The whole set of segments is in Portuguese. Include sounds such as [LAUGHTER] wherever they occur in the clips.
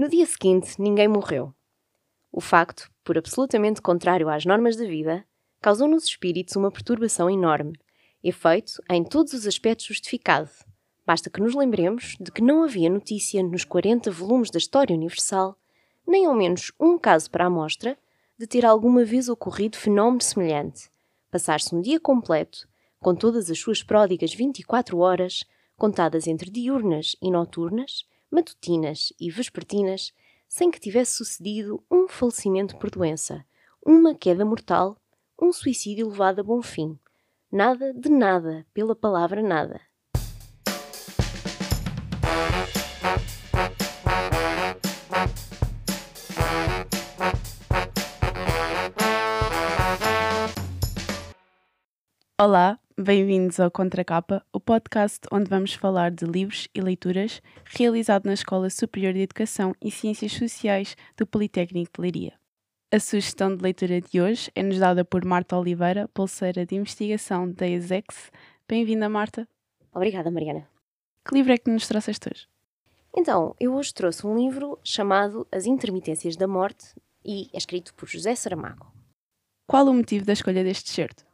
No dia seguinte, ninguém morreu. O facto, por absolutamente contrário às normas da vida, causou nos espíritos uma perturbação enorme, efeito em todos os aspectos justificado. Basta que nos lembremos de que não havia notícia nos 40 volumes da História Universal, nem ao menos um caso para a amostra, de ter alguma vez ocorrido fenómeno semelhante. Passar-se um dia completo, com todas as suas pródigas 24 horas, contadas entre diurnas e noturnas, matutinas e vespertinas, sem que tivesse sucedido um falecimento por doença, uma queda mortal, um suicídio levado a bom fim. Nada de nada, pela palavra nada. Olá, bem-vindos ao Contracapa, o podcast onde vamos falar de livros e leituras realizado na Escola Superior de Educação e Ciências Sociais do Politécnico de Leiria. A sugestão de leitura de hoje é-nos dada por Marta Oliveira, pulseira de investigação da ESEX. Bem-vinda, Marta. Obrigada, Mariana. Que livro é que nos trouxeste hoje? Então, eu hoje trouxe um livro chamado As Intermitências da Morte e é escrito por José Saramago. Qual o motivo da escolha deste certo?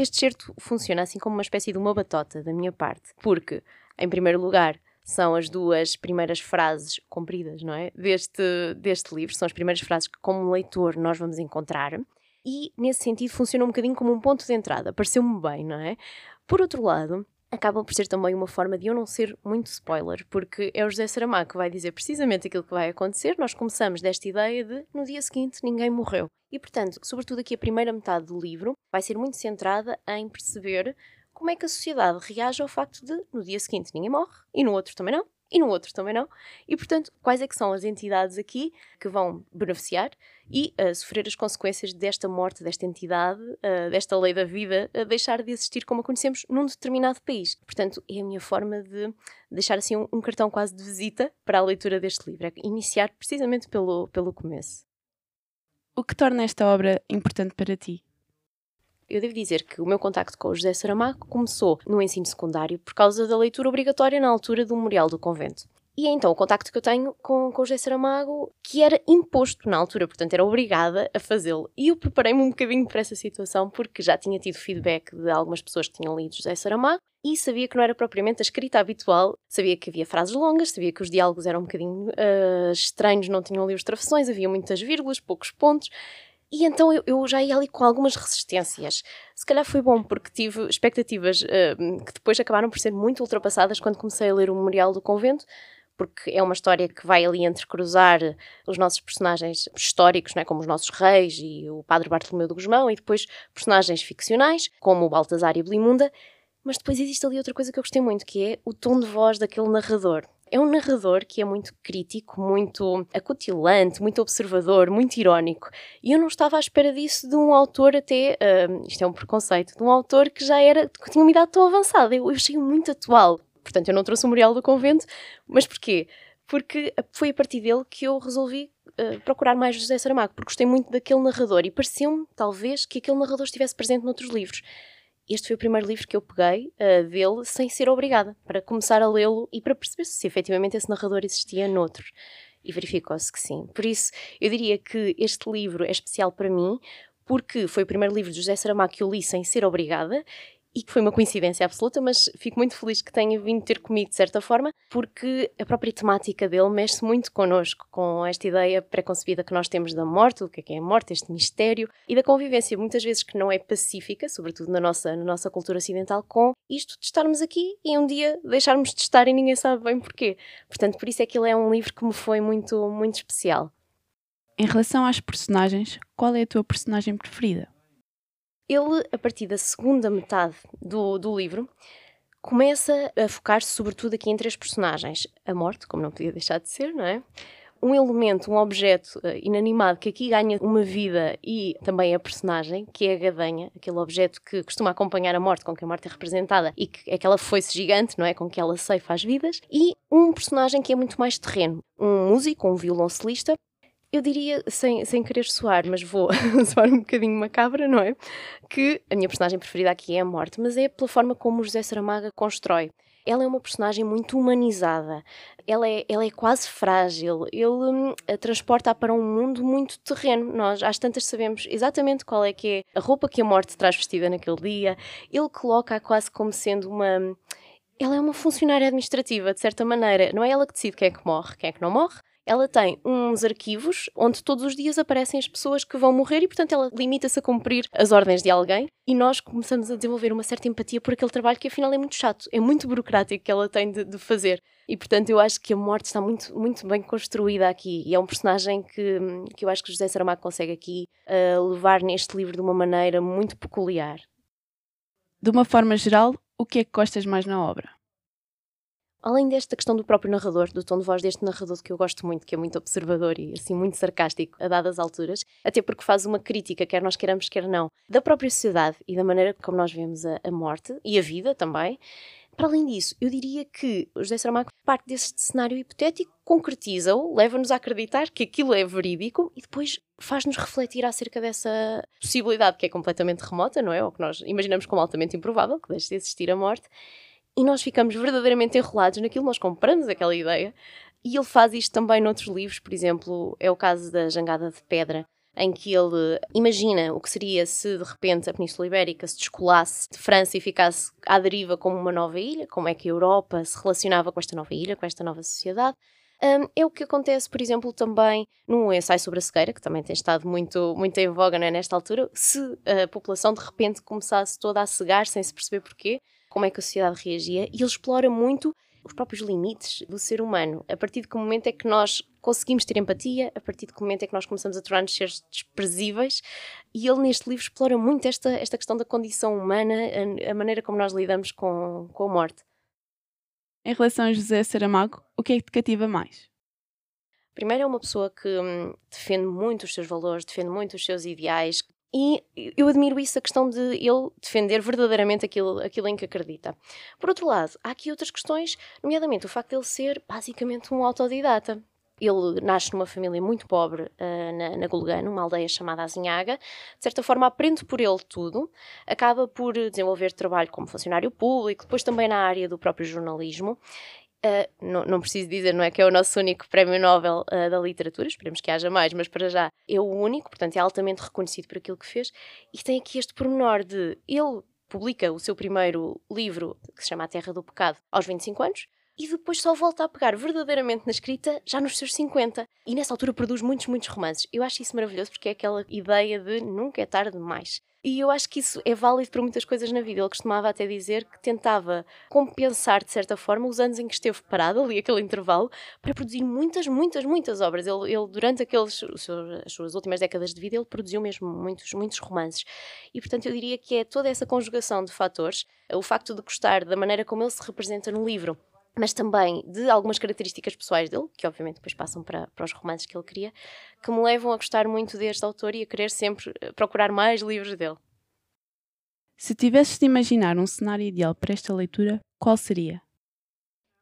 Este certo funciona assim como uma espécie de uma batota da minha parte, porque, em primeiro lugar, são as duas primeiras frases compridas, não é? Deste, deste livro, são as primeiras frases que, como leitor, nós vamos encontrar. E, nesse sentido, funciona um bocadinho como um ponto de entrada. Pareceu-me bem, não é? Por outro lado, acaba por ser também uma forma de eu não ser muito spoiler, porque é o José Saramago que vai dizer precisamente aquilo que vai acontecer. Nós começamos desta ideia de no dia seguinte ninguém morreu. E, portanto, sobretudo aqui a primeira metade do livro vai ser muito centrada em perceber como é que a sociedade reage ao facto de no dia seguinte ninguém morre e no outro também não e no outro também não. E, portanto, quais é que são as entidades aqui que vão beneficiar e uh, sofrer as consequências desta morte, desta entidade, uh, desta lei da vida, uh, deixar de existir como a conhecemos num determinado país. Portanto, é a minha forma de deixar assim um, um cartão quase de visita para a leitura deste livro, é iniciar precisamente pelo, pelo começo. O que torna esta obra importante para ti? Eu devo dizer que o meu contacto com o José Saramago começou no ensino secundário por causa da leitura obrigatória na altura do Memorial do Convento. E é então o contacto que eu tenho com, com o José Saramago, que era imposto na altura, portanto era obrigada a fazê-lo. E eu preparei-me um bocadinho para essa situação, porque já tinha tido feedback de algumas pessoas que tinham lido José Saramago, e sabia que não era propriamente a escrita habitual, sabia que havia frases longas, sabia que os diálogos eram um bocadinho uh, estranhos, não tinham ali os travessões, havia muitas vírgulas, poucos pontos, e então eu, eu, já ia ali com algumas resistências. Se calhar foi bom, porque tive expectativas uh, que depois acabaram por ser muito ultrapassadas quando comecei a ler o Memorial do Convento, porque é uma história que vai ali entrecruzar os nossos personagens históricos, não é? como os nossos reis e o Padre Bartolomeu do Guzmão, e depois personagens ficcionais, como o Baltazar e a Belimunda. Mas depois existe ali outra coisa que eu gostei muito, que é o tom de voz daquele narrador. É um narrador que é muito crítico, muito acutilante, muito observador, muito irónico. E eu não estava à espera disso de um autor até, uh, isto é um preconceito, de um autor que já era, que tinha uma idade tão avançada. Eu, eu achei muito atual. Portanto, eu não trouxe o Memorial do Convento, mas porquê? Porque foi a partir dele que eu resolvi uh, procurar mais José Saramago, porque gostei muito daquele narrador e pareceu-me, talvez, que aquele narrador estivesse presente noutros livros. Este foi o primeiro livro que eu peguei uh, dele sem ser obrigada, para começar a lê-lo e para perceber se efetivamente esse narrador existia noutros. E verificou-se que sim. Por isso, eu diria que este livro é especial para mim, porque foi o primeiro livro de José Saramago que eu li sem ser obrigada e que foi uma coincidência absoluta, mas fico muito feliz que tenha vindo ter comigo de certa forma, porque a própria temática dele mexe muito connosco, com esta ideia preconcebida que nós temos da morte, o que é que é a morte, este mistério, e da convivência muitas vezes que não é pacífica, sobretudo na nossa, na nossa cultura ocidental, com isto de estarmos aqui e um dia deixarmos de estar e ninguém sabe bem porquê. Portanto, por isso é que ele é um livro que me foi muito, muito especial. Em relação às personagens, qual é a tua personagem preferida? Ele, a partir da segunda metade do, do livro, começa a focar-se sobretudo aqui em três personagens. A morte, como não podia deixar de ser, não é? Um elemento, um objeto uh, inanimado que aqui ganha uma vida e também a personagem, que é a gadanha, aquele objeto que costuma acompanhar a morte, com que a morte é representada e que é aquela foice gigante, não é? Com que ela ceifa as vidas. E um personagem que é muito mais terreno, um músico, um violoncelista, eu diria, sem, sem querer soar, mas vou [LAUGHS] soar um bocadinho macabra, não é? Que a minha personagem preferida aqui é a morte, mas é pela forma como José Saramago constrói. ela é uma personagem muito humanizada. Ela é, ela é quase frágil. Ele hum, a transporta para um mundo muito terreno. Nós, às tantas, sabemos exatamente qual é que é a roupa que a morte traz vestida naquele dia. Ele coloca-a quase como sendo uma ela é uma funcionária administrativa, de certa maneira. Não é ela que decide quem é que morre, quem é que não morre. Ela tem uns arquivos onde todos os dias aparecem as pessoas que vão morrer e, portanto, ela limita-se a cumprir as ordens de alguém. E nós começamos a desenvolver uma certa empatia por aquele trabalho que, afinal, é muito chato, é muito burocrático que ela tem de, de fazer. E, portanto, eu acho que a morte está muito, muito bem construída aqui. E é um personagem que, que eu acho que José Saramago consegue aqui uh, levar neste livro de uma maneira muito peculiar. De uma forma geral, o que é que gostas mais na obra? Além desta questão do próprio narrador, do tom de voz deste narrador que eu gosto muito, que é muito observador e assim muito sarcástico a dadas alturas, até porque faz uma crítica, quer nós queiramos, quer não, da própria sociedade e da maneira como nós vemos a, a morte e a vida também. Para além disso, eu diria que o José Saramago parte desse cenário hipotético, concretiza-o, leva-nos a acreditar que aquilo é verídico e depois faz-nos refletir acerca dessa possibilidade que é completamente remota, não é? Ou que nós imaginamos como altamente improvável, que deixe de existir a morte e nós ficamos verdadeiramente enrolados naquilo, nós compramos aquela ideia. E ele faz isto também noutros livros, por exemplo, é o caso da Jangada de Pedra, em que ele imagina o que seria se de repente a Península Ibérica se descolasse de França e ficasse à deriva como uma nova ilha, como é que a Europa se relacionava com esta nova ilha, com esta nova sociedade. Um, é o que acontece, por exemplo, também num ensaio sobre a cegueira, que também tem estado muito, muito em voga né, nesta altura. Se a população de repente começasse toda a cegar sem se perceber porquê, como é que a sociedade reagia, e ele explora muito os próprios limites do ser humano. A partir de que momento é que nós conseguimos ter empatia, a partir de que momento é que nós começamos a tornar-nos seres desprezíveis, e ele neste livro explora muito esta, esta questão da condição humana, a, a maneira como nós lidamos com, com a morte. Em relação a José Saramago, o que é que te cativa mais? Primeiro é uma pessoa que hum, defende muito os seus valores, defende muito os seus ideais, e eu admiro isso, a questão de ele defender verdadeiramente aquilo, aquilo em que acredita. Por outro lado, há aqui outras questões, nomeadamente o facto de ele ser basicamente um autodidata. Ele nasce numa família muito pobre uh, na, na Gulgano, uma aldeia chamada Azinhaga. De certa forma, aprende por ele tudo. Acaba por desenvolver trabalho como funcionário público, depois também na área do próprio jornalismo. Uh, não, não, preciso dizer, não é que é o nosso único prémio Nobel uh, da literatura, esperemos que haja mais, mas para já é o único, portanto é altamente reconhecido por aquilo que fez. E tem aqui este pormenor de ele publica o seu primeiro livro, que se chama A Terra do Pecado, aos 25 anos, e depois só volta a pegar verdadeiramente na escrita já nos seus 50. E nessa altura produz muitos, muitos romances. Eu acho isso maravilhoso porque é aquela ideia de nunca é tarde demais. E eu acho que isso é válido para muitas coisas na vida. Ele costumava até dizer que tentava compensar, de certa forma, os anos em que esteve parado, ali aquele intervalo, para produzir muitas, muitas, muitas obras. Ele, ele durante aqueles, as suas últimas décadas de vida, ele produziu mesmo muitos, muitos romances. E, portanto, eu diria que é toda essa conjugação de fatores, o facto de gostar da maneira como ele se representa no livro, mas também de algumas características pessoais dele, que obviamente depois passam para, para os romances que ele cria, que me levam a gostar muito deste autor e a querer sempre eh, procurar mais livros dele. Se tivesses de imaginar um cenário ideal para esta leitura, qual seria?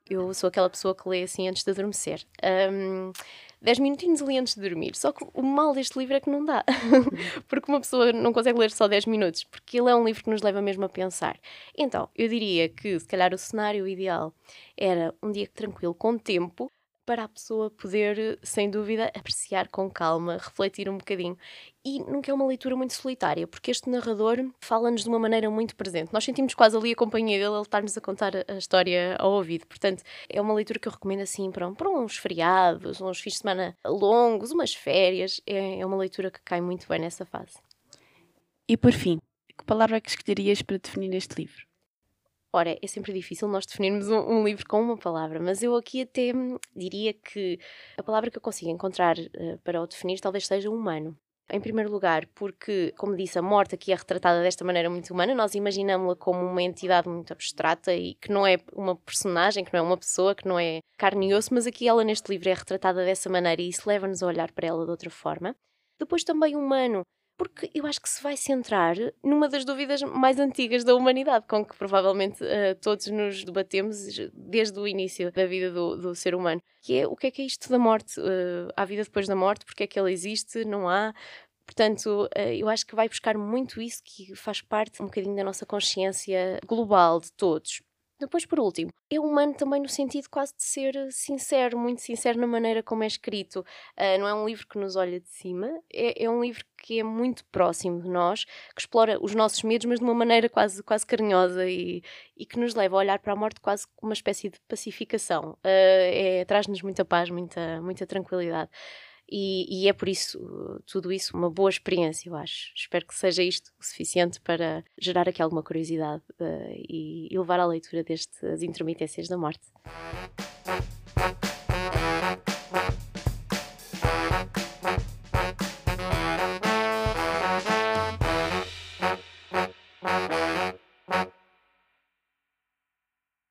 Eu sou aquela pessoa que lê assim antes de adormecer. Um, 10 minutinhos ali antes de dormir. Só que o mal deste livro é que não dá. [LAUGHS] porque uma pessoa não consegue ler só 10 minutos, porque ele é um livro que nos leva mesmo a pensar. Então, eu diria que se calhar o cenário ideal era um dia tranquilo, com tempo, para a pessoa poder, sem dúvida, apreciar com calma, refletir um bocadinho. E nunca é uma leitura muito solitária, porque este narrador fala-nos de uma maneira muito presente. Nós sentimos quase ali a companhia dele, ele está-nos a contar a história ao ouvido. Portanto, é uma leitura que eu recomendo assim para, para uns feriados, uns fins de semana longos, umas férias. É, é uma leitura que cai muito bem nessa fase. E por fim, que palavra é que escolherias para definir este livro? Ora, é sempre difícil nós definirmos um, um, livro com uma palavra, mas eu aqui até diria que a palavra que eu consigo encontrar uh, para o definir talvez seja humano. Em primeiro lugar, porque, como disse, a morte aqui é retratada desta maneira muito humana, nós imaginamos-la como uma entidade muito abstrata e que não é uma personagem, que não é uma pessoa, que não é carne e osso, mas aqui ela neste livro é retratada dessa maneira e isso leva-nos a olhar para ela de outra forma. Depois também humano, porque eu acho que se vai centrar numa das dúvidas mais antigas da humanidade, com que provavelmente uh, todos nos debatemos desde o início da vida do, do, ser humano, que é o que é que é isto da morte? Uh, há vida depois da morte? Porque é que ela existe? Não há? Portanto, uh, eu acho que vai buscar muito isso que faz parte um bocadinho da nossa consciência global de todos. Depois, por último, é humano também no sentido quase de ser sincero, muito sincero na maneira como é escrito. Uh, não é um livro que nos olha de cima, é, é, um livro que é muito próximo de nós, que explora os nossos medos, mas de uma maneira quase, quase carinhosa e, e que nos leva a olhar para a morte quase como uma espécie de pacificação. Uh, é, Traz-nos muita paz, muita, muita tranquilidade. E, e, é por isso, tudo isso, uma boa experiência, eu acho. Espero que seja isto o suficiente para gerar aqui alguma curiosidade uh, e, e levar à leitura destas intermitências da morte.